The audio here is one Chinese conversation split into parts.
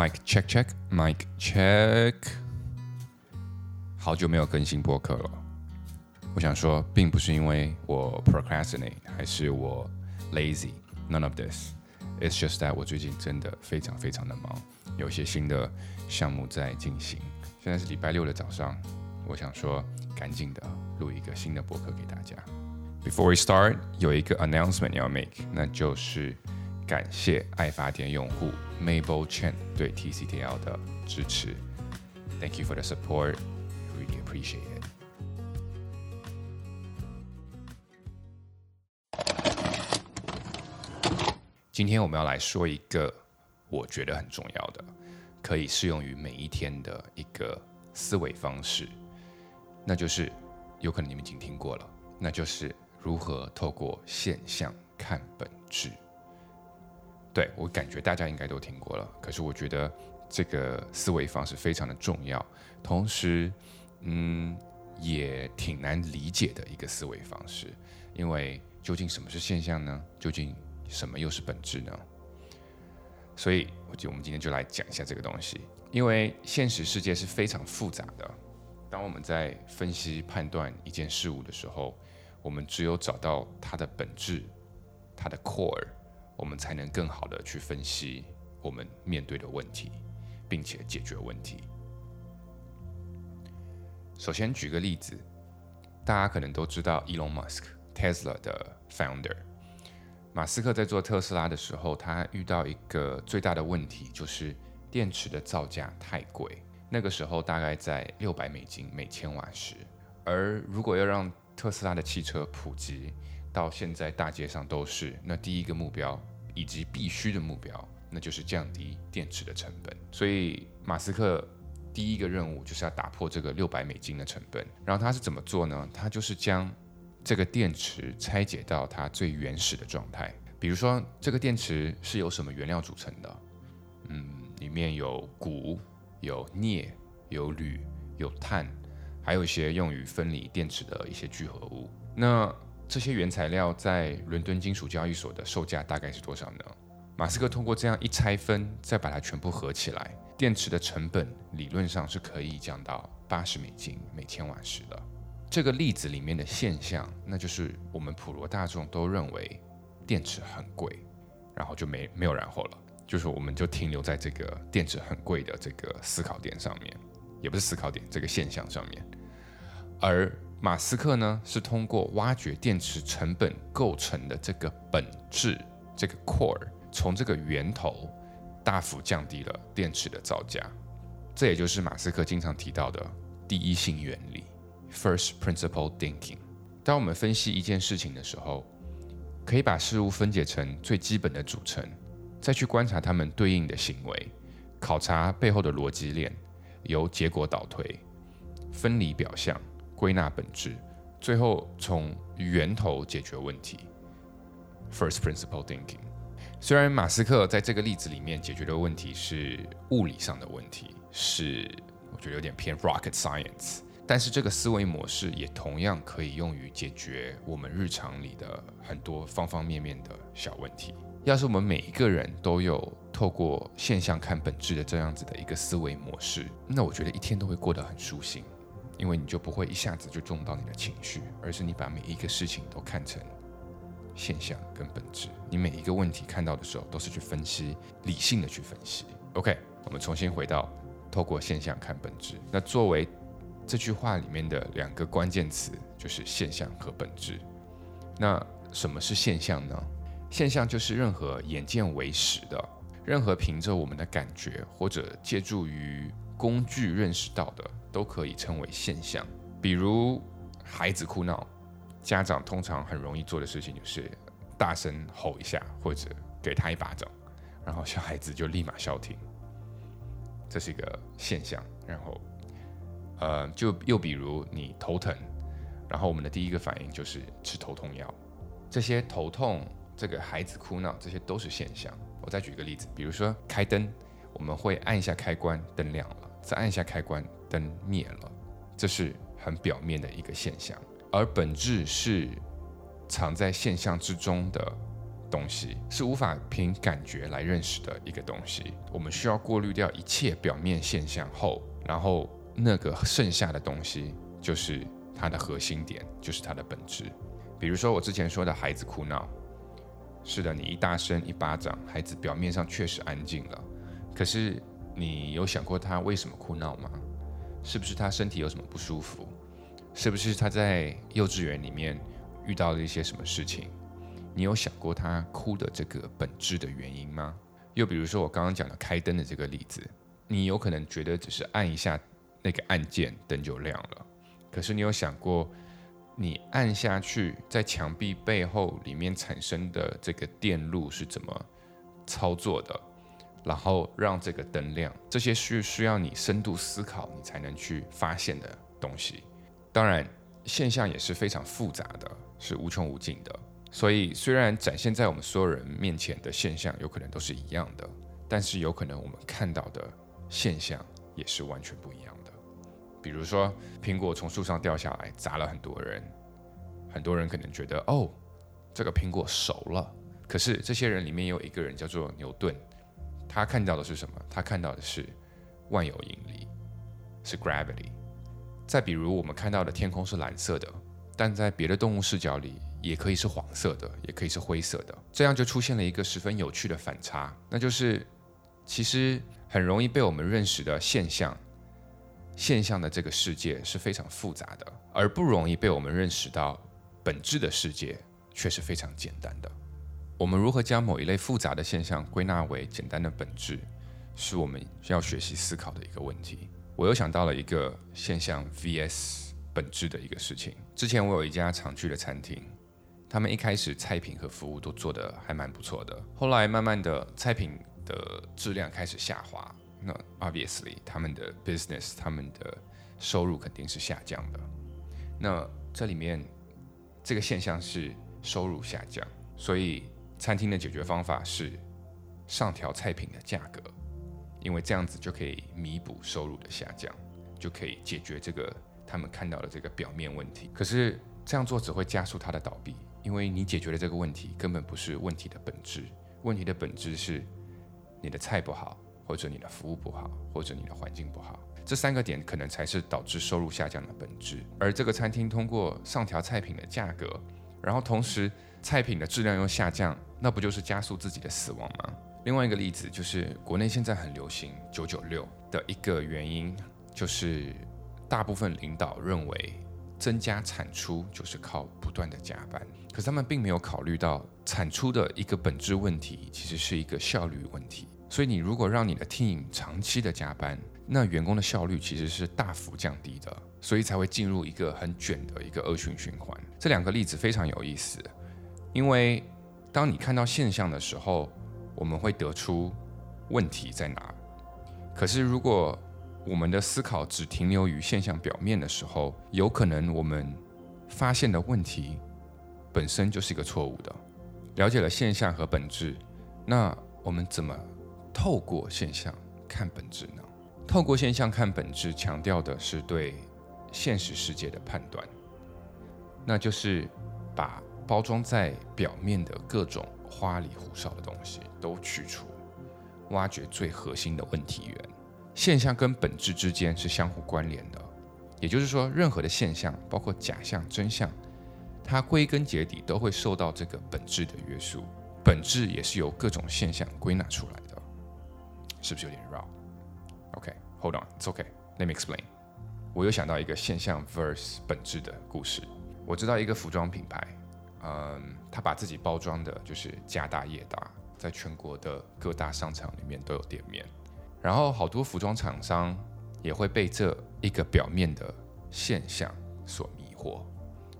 Mike check check Mike check，好久没有更新播客了。我想说，并不是因为我 procrastinate，还是我 lazy，none of this。It's just that 我最近真的非常非常的忙，有些新的项目在进行。现在是礼拜六的早上，我想说，赶紧的录一个新的播客给大家。Before we start，有一个 announcement 要 make，那就是感谢爱发电用户 Mabel Chen 对 TCTL 的支持。Thank you for the support, really appreciate it. 今天我们要来说一个我觉得很重要的，可以适用于每一天的一个思维方式，那就是有可能你们已经听过了，那就是如何透过现象看本质。对我感觉大家应该都听过了，可是我觉得这个思维方式非常的重要，同时，嗯，也挺难理解的一个思维方式，因为究竟什么是现象呢？究竟什么又是本质呢？所以，我觉得我们今天就来讲一下这个东西。因为现实世界是非常复杂的，当我们在分析判断一件事物的时候，我们只有找到它的本质，它的 core，我们才能更好的去分析我们面对的问题，并且解决问题。首先举个例子，大家可能都知道 Elon Musk，Tesla 的 founder。马斯克在做特斯拉的时候，他遇到一个最大的问题，就是电池的造价太贵。那个时候大概在六百美金每千瓦时。而如果要让特斯拉的汽车普及到现在大街上都是，那第一个目标以及必须的目标，那就是降低电池的成本。所以马斯克第一个任务就是要打破这个六百美金的成本。然后他是怎么做呢？他就是将这个电池拆解到它最原始的状态，比如说这个电池是由什么原料组成的？嗯，里面有钴、有镍、有铝、有碳，还有一些用于分离电池的一些聚合物。那这些原材料在伦敦金属交易所的售价大概是多少呢？马斯克通过这样一拆分，再把它全部合起来，电池的成本理论上是可以降到八十美金每千瓦时的。这个例子里面的现象，那就是我们普罗大众都认为电池很贵，然后就没没有然后了，就是我们就停留在这个电池很贵的这个思考点上面，也不是思考点，这个现象上面。而马斯克呢，是通过挖掘电池成本构成的这个本质，这个 core，从这个源头大幅降低了电池的造价。这也就是马斯克经常提到的第一性原理。First principle thinking。当我们分析一件事情的时候，可以把事物分解成最基本的组成，再去观察它们对应的行为，考察背后的逻辑链，由结果导推，分离表象，归纳本质，最后从源头解决问题。First principle thinking。虽然马斯克在这个例子里面解决的问题是物理上的问题，是我觉得有点偏 rocket science。但是这个思维模式也同样可以用于解决我们日常里的很多方方面面的小问题。要是我们每一个人都有透过现象看本质的这样子的一个思维模式，那我觉得一天都会过得很舒心，因为你就不会一下子就中到你的情绪，而是你把每一个事情都看成现象跟本质。你每一个问题看到的时候，都是去分析，理性的去分析。OK，我们重新回到透过现象看本质。那作为这句话里面的两个关键词就是现象和本质。那什么是现象呢？现象就是任何眼见为实的，任何凭着我们的感觉或者借助于工具认识到的，都可以称为现象。比如孩子哭闹，家长通常很容易做的事情就是大声吼一下，或者给他一巴掌，然后小孩子就立马消停。这是一个现象，然后。呃，就又比如你头疼，然后我们的第一个反应就是吃头痛药。这些头痛、这个孩子哭闹，这些都是现象。我再举一个例子，比如说开灯，我们会按一下开关，灯亮了；再按下开关，灯灭了。这是很表面的一个现象，而本质是藏在现象之中的东西，是无法凭感觉来认识的一个东西。我们需要过滤掉一切表面现象后，然后那个剩下的东西就是它的核心点，就是它的本质。比如说我之前说的孩子哭闹，是的，你一大声一巴掌，孩子表面上确实安静了，可是你有想过他为什么哭闹吗？是不是他身体有什么不舒服？是不是他在幼稚园里面遇到了一些什么事情？你有想过他哭的这个本质的原因吗？又比如说我刚刚讲的开灯的这个例子，你有可能觉得只是按一下那个按键，灯就亮了。可是你有想过，你按下去在墙壁背后里面产生的这个电路是怎么操作的？然后让这个灯亮，这些是需要你深度思考，你才能去发现的东西。当然，现象也是非常复杂的，是无穷无尽的。所以，虽然展现在我们所有人面前的现象有可能都是一样的，但是有可能我们看到的现象也是完全不一样的。比如说，苹果从树上掉下来砸了很多人，很多人可能觉得哦，这个苹果熟了。可是这些人里面有一个人叫做牛顿。他看到的是什么？他看到的是万有引力，是 gravity。再比如，我们看到的天空是蓝色的，但在别的动物视角里，也可以是黄色的，也可以是灰色的。这样就出现了一个十分有趣的反差，那就是其实很容易被我们认识的现象，现象的这个世界是非常复杂的，而不容易被我们认识到本质的世界却是非常简单的。我们如何将某一类复杂的现象归纳为简单的本质，是我们要学习思考的一个问题。我又想到了一个现象 vs 本质的一个事情。之前我有一家常去的餐厅，他们一开始菜品和服务都做得还蛮不错的，后来慢慢的菜品的质量开始下滑，那 obviously 他们的 business 他们的收入肯定是下降的。那这里面这个现象是收入下降，所以。餐厅的解决方法是上调菜品的价格，因为这样子就可以弥补收入的下降，就可以解决这个他们看到的这个表面问题。可是这样做只会加速它的倒闭，因为你解决了这个问题根本不是问题的本质。问题的本质是你的菜不好，或者你的服务不好，或者你的环境不好。这三个点可能才是导致收入下降的本质。而这个餐厅通过上调菜品的价格，然后同时菜品的质量又下降。那不就是加速自己的死亡吗？另外一个例子就是国内现在很流行“九九六”的一个原因，就是大部分领导认为增加产出就是靠不断的加班，可是他们并没有考虑到产出的一个本质问题，其实是一个效率问题。所以你如果让你的 team 长期的加班，那员工的效率其实是大幅降低的，所以才会进入一个很卷的一个恶性循环。这两个例子非常有意思，因为。当你看到现象的时候，我们会得出问题在哪。可是，如果我们的思考只停留于现象表面的时候，有可能我们发现的问题本身就是一个错误的。了解了现象和本质，那我们怎么透过现象看本质呢？透过现象看本质，强调的是对现实世界的判断，那就是把。包装在表面的各种花里胡哨的东西都去除，挖掘最核心的问题源。现象跟本质之间是相互关联的，也就是说，任何的现象，包括假象、真相，它归根结底都会受到这个本质的约束。本质也是由各种现象归纳出来的，是不是有点绕？OK，Hold on，It's OK，Let me explain。我又想到一个现象 vs 本质的故事。我知道一个服装品牌。嗯，他把自己包装的就是家大业大，在全国的各大商场里面都有店面，然后好多服装厂商也会被这一个表面的现象所迷惑，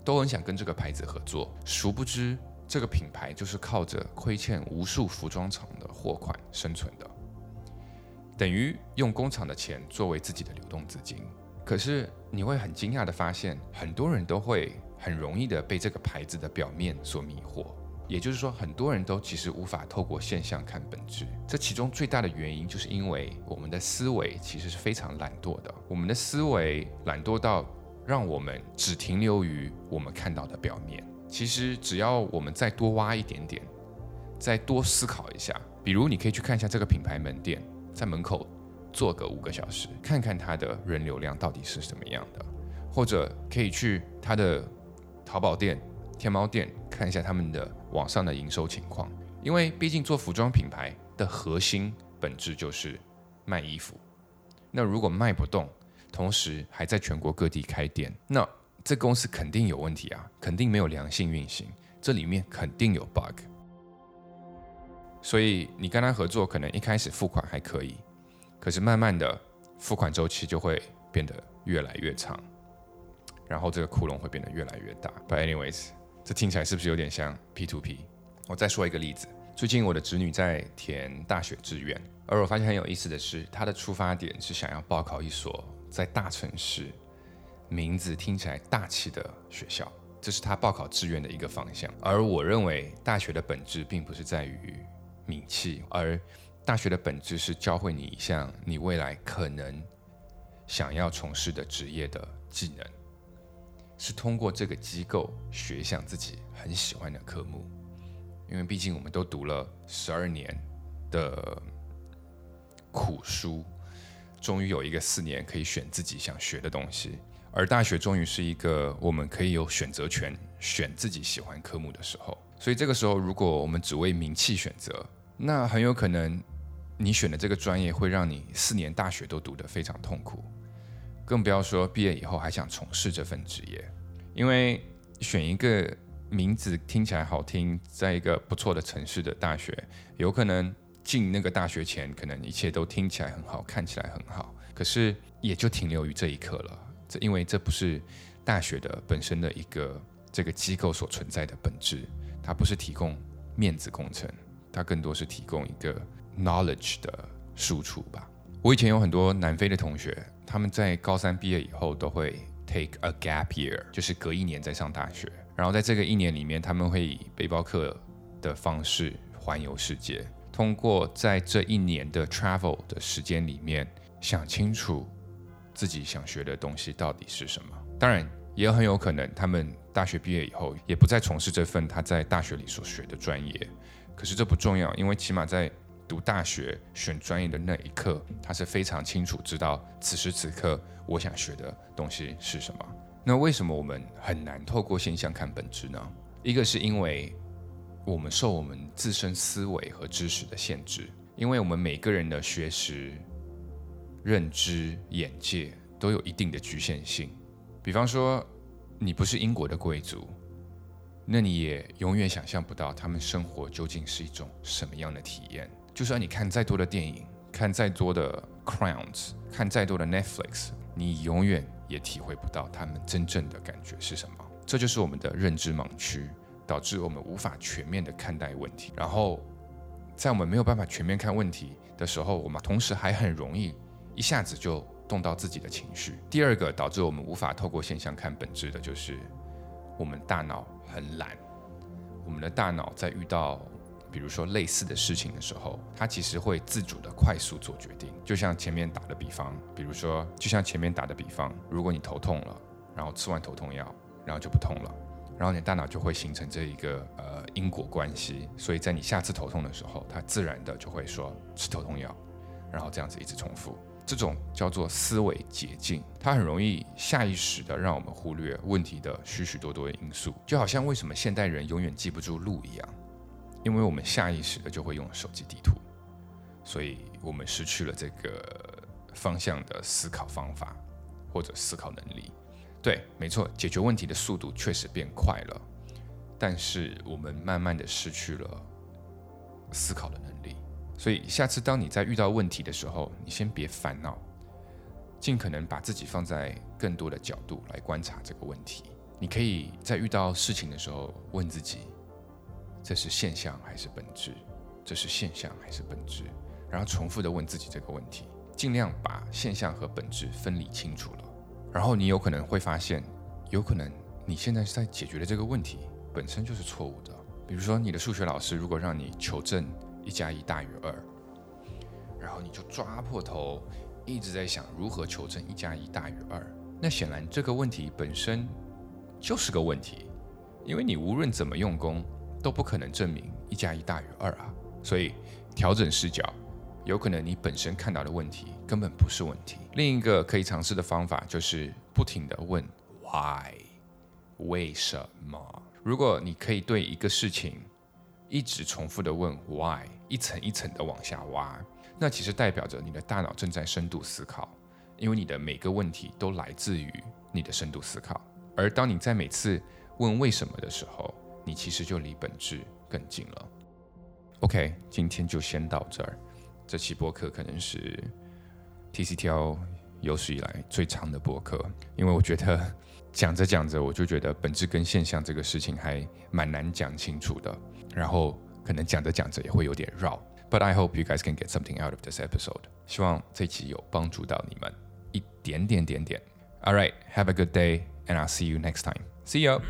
都很想跟这个牌子合作，殊不知这个品牌就是靠着亏欠无数服装厂的货款生存的，等于用工厂的钱作为自己的流动资金。可是你会很惊讶的发现，很多人都会。很容易的被这个牌子的表面所迷惑，也就是说，很多人都其实无法透过现象看本质。这其中最大的原因，就是因为我们的思维其实是非常懒惰的。我们的思维懒惰到让我们只停留于我们看到的表面。其实只要我们再多挖一点点，再多思考一下。比如，你可以去看一下这个品牌门店，在门口坐个五个小时，看看它的人流量到底是什么样的；或者可以去它的淘宝店、天猫店看一下他们的网上的营收情况。因为毕竟做服装品牌的核心本质就是卖衣服。那如果卖不动，同时还在全国各地开店，那这公司肯定有问题啊，肯定没有良性运行，这里面肯定有 bug。所以你跟他合作，可能一开始付款还可以，可是慢慢的付款周期就会变得越来越长，然后这个窟窿会变得越来越大。But anyways，这听起来是不是有点像 P to P？我再说一个例子，最近我的侄女在填大学志愿，而我发现很有意思的是，她的出发点是想要报考一所在大城市、名字听起来大气的学校，这是她报考志愿的一个方向。而我认为大学的本质并不是在于。名气，而大学的本质是教会你一项你未来可能想要从事的职业的技能，是通过这个机构学一项自己很喜欢的科目。因为毕竟我们都读了十二年的苦书，终于有一个四年可以选自己想学的东西，而大学终于是一个我们可以有选择权选自己喜欢科目的时候。所以这个时候，如果我们只为名气选择，那很有可能，你选的这个专业会让你四年大学都读得非常痛苦，更不要说毕业以后还想从事这份职业。因为选一个名字听起来好听，在一个不错的城市的大学，有可能进那个大学前，可能一切都听起来很好，看起来很好，可是也就停留于这一刻了。这因为这不是大学的本身的一个这个机构所存在的本质，它不是提供面子工程。它更多是提供一个 knowledge 的输出吧。我以前有很多南非的同学，他们在高三毕业以后都会 take a gap year，就是隔一年再上大学。然后在这个一年里面，他们会以背包客的方式环游世界，通过在这一年的 travel 的时间里面，想清楚自己想学的东西到底是什么。当然，也很有可能他们大学毕业以后，也不再从事这份他在大学里所学的专业。可是这不重要，因为起码在读大学选专业的那一刻，他是非常清楚知道此时此刻我想学的东西是什么。那为什么我们很难透过现象看本质呢？一个是因为我们受我们自身思维和知识的限制，因为我们每个人的学识、认知、眼界都有一定的局限性。比方说，你不是英国的贵族。那你也永远想象不到他们生活究竟是一种什么样的体验。就算你看再多的电影，看再多的 Crowns，看再多的 Netflix，你永远也体会不到他们真正的感觉是什么。这就是我们的认知盲区，导致我们无法全面的看待问题。然后，在我们没有办法全面看问题的时候，我们同时还很容易一下子就动到自己的情绪。第二个导致我们无法透过现象看本质的，就是我们大脑。很懒，我们的大脑在遇到比如说类似的事情的时候，它其实会自主的快速做决定。就像前面打的比方，比如说，就像前面打的比方，如果你头痛了，然后吃完头痛药，然后就不痛了，然后你大脑就会形成这一个呃因果关系，所以在你下次头痛的时候，它自然的就会说吃头痛药，然后这样子一直重复。这种叫做思维捷径，它很容易下意识的让我们忽略问题的许许多多的因素，就好像为什么现代人永远记不住路一样，因为我们下意识的就会用手机地图，所以我们失去了这个方向的思考方法或者思考能力。对，没错，解决问题的速度确实变快了，但是我们慢慢的失去了思考的能力。所以，下次当你在遇到问题的时候，你先别烦恼，尽可能把自己放在更多的角度来观察这个问题。你可以在遇到事情的时候问自己：这是现象还是本质？这是现象还是本质？然后重复的问自己这个问题，尽量把现象和本质分离清楚了。然后你有可能会发现，有可能你现在是在解决的这个问题本身就是错误的。比如说，你的数学老师如果让你求证。一加一大于二，然后你就抓破头，一直在想如何求证一加一大于二。那显然这个问题本身就是个问题，因为你无论怎么用功，都不可能证明一加一大于二啊。所以调整视角，有可能你本身看到的问题根本不是问题。另一个可以尝试的方法就是不停的问 why，为什么？如果你可以对一个事情一直重复的问 why，一层一层的往下挖，那其实代表着你的大脑正在深度思考，因为你的每个问题都来自于你的深度思考。而当你在每次问为什么的时候，你其实就离本质更近了。OK，今天就先到这儿。这期播客可能是 TCTL 有史以来最长的播客，因为我觉得讲着讲着，我就觉得本质跟现象这个事情还蛮难讲清楚的，然后可能讲着讲着也会有点绕。But I hope you guys can get something out of this episode。希望这期有帮助到你们一点点点点。All right, have a good day, and I'll see you next time. See you.